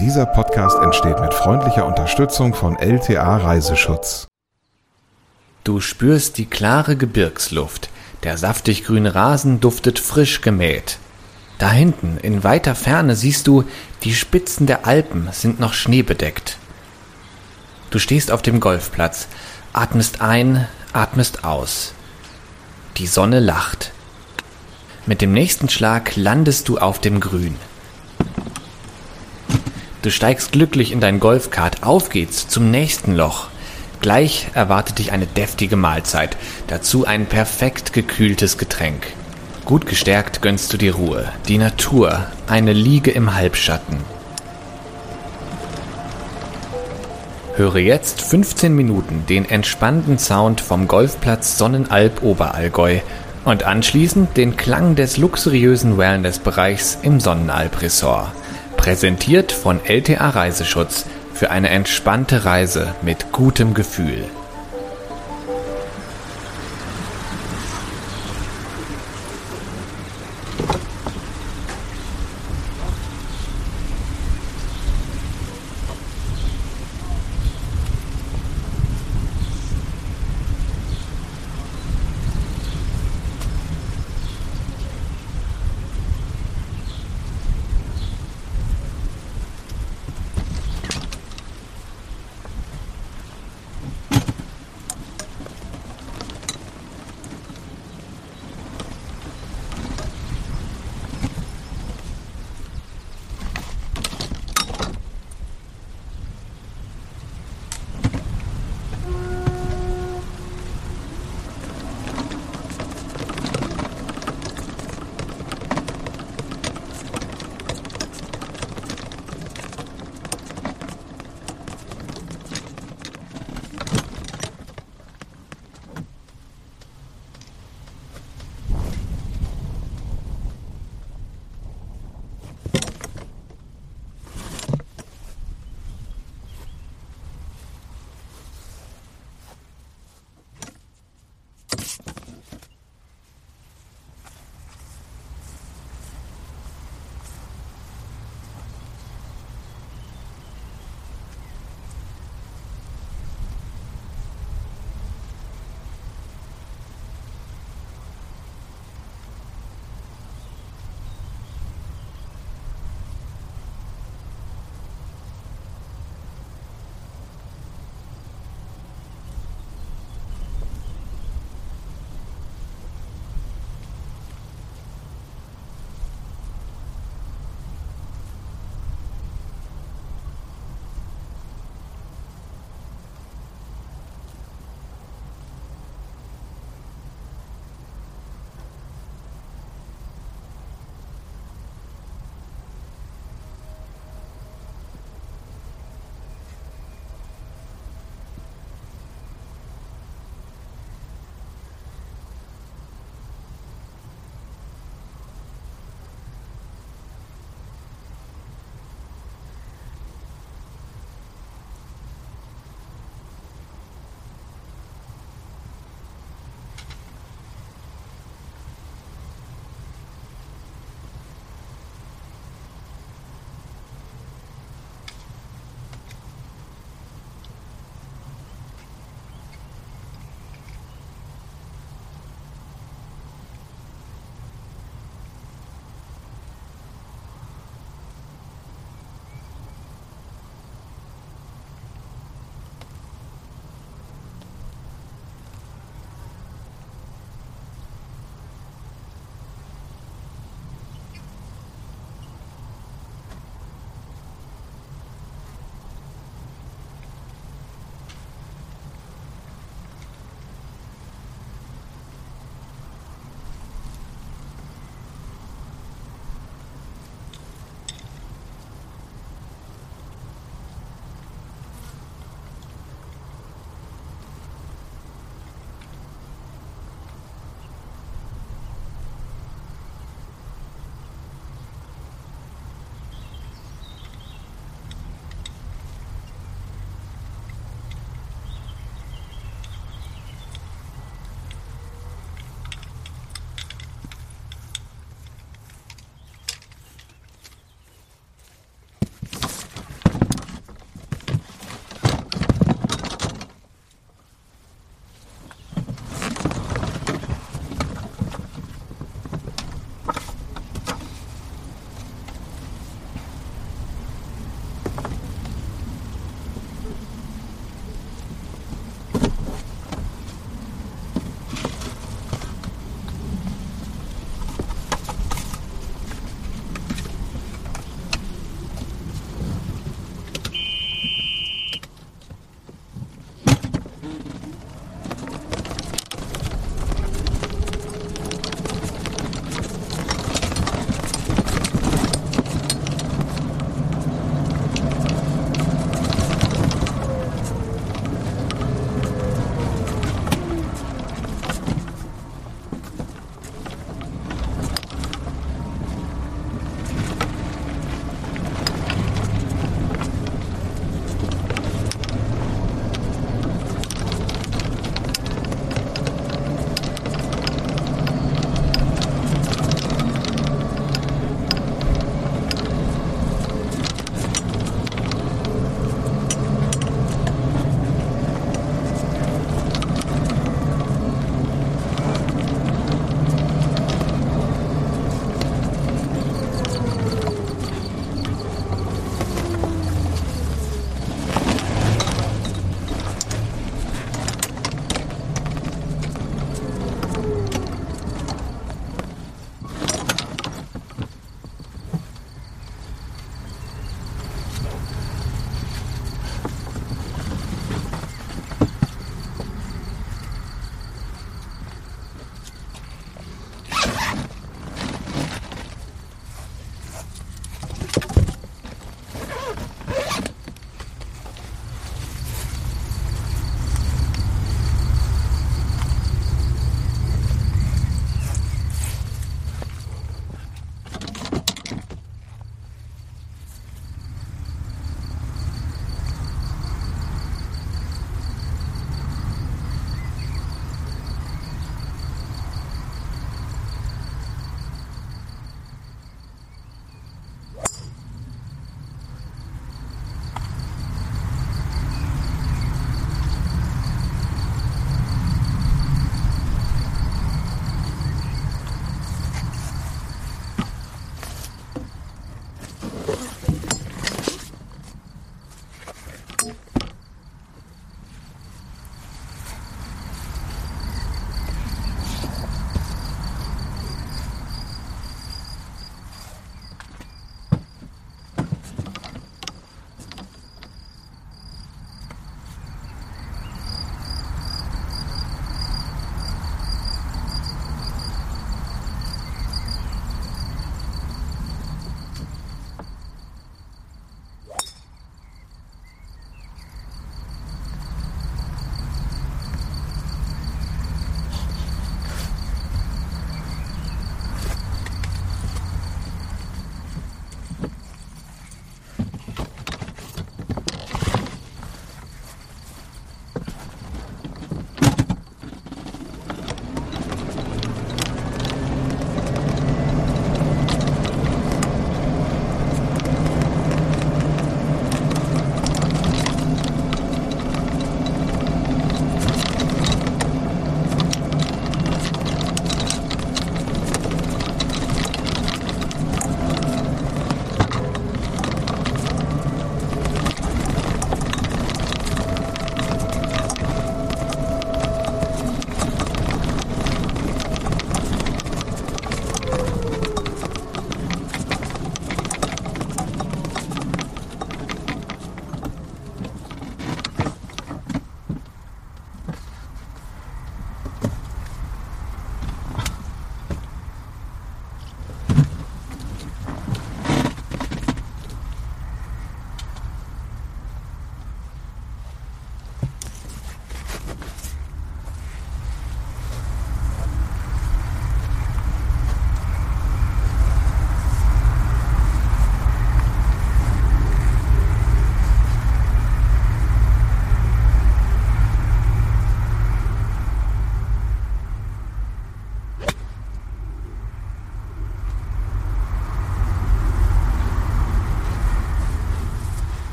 Dieser Podcast entsteht mit freundlicher Unterstützung von LTA Reiseschutz. Du spürst die klare Gebirgsluft. Der saftig grüne Rasen duftet frisch gemäht. Da hinten, in weiter Ferne, siehst du, die Spitzen der Alpen sind noch schneebedeckt. Du stehst auf dem Golfplatz, atmest ein, atmest aus. Die Sonne lacht. Mit dem nächsten Schlag landest du auf dem Grün. Du steigst glücklich in dein Golfkart. Auf geht's zum nächsten Loch. Gleich erwartet dich eine deftige Mahlzeit, dazu ein perfekt gekühltes Getränk. Gut gestärkt gönnst du dir Ruhe, die Natur, eine Liege im Halbschatten. Höre jetzt 15 Minuten den entspannten Sound vom Golfplatz Sonnenalb Oberallgäu und anschließend den Klang des luxuriösen Wellnessbereichs im Sonnenalb Resort. Präsentiert von LTA Reiseschutz für eine entspannte Reise mit gutem Gefühl.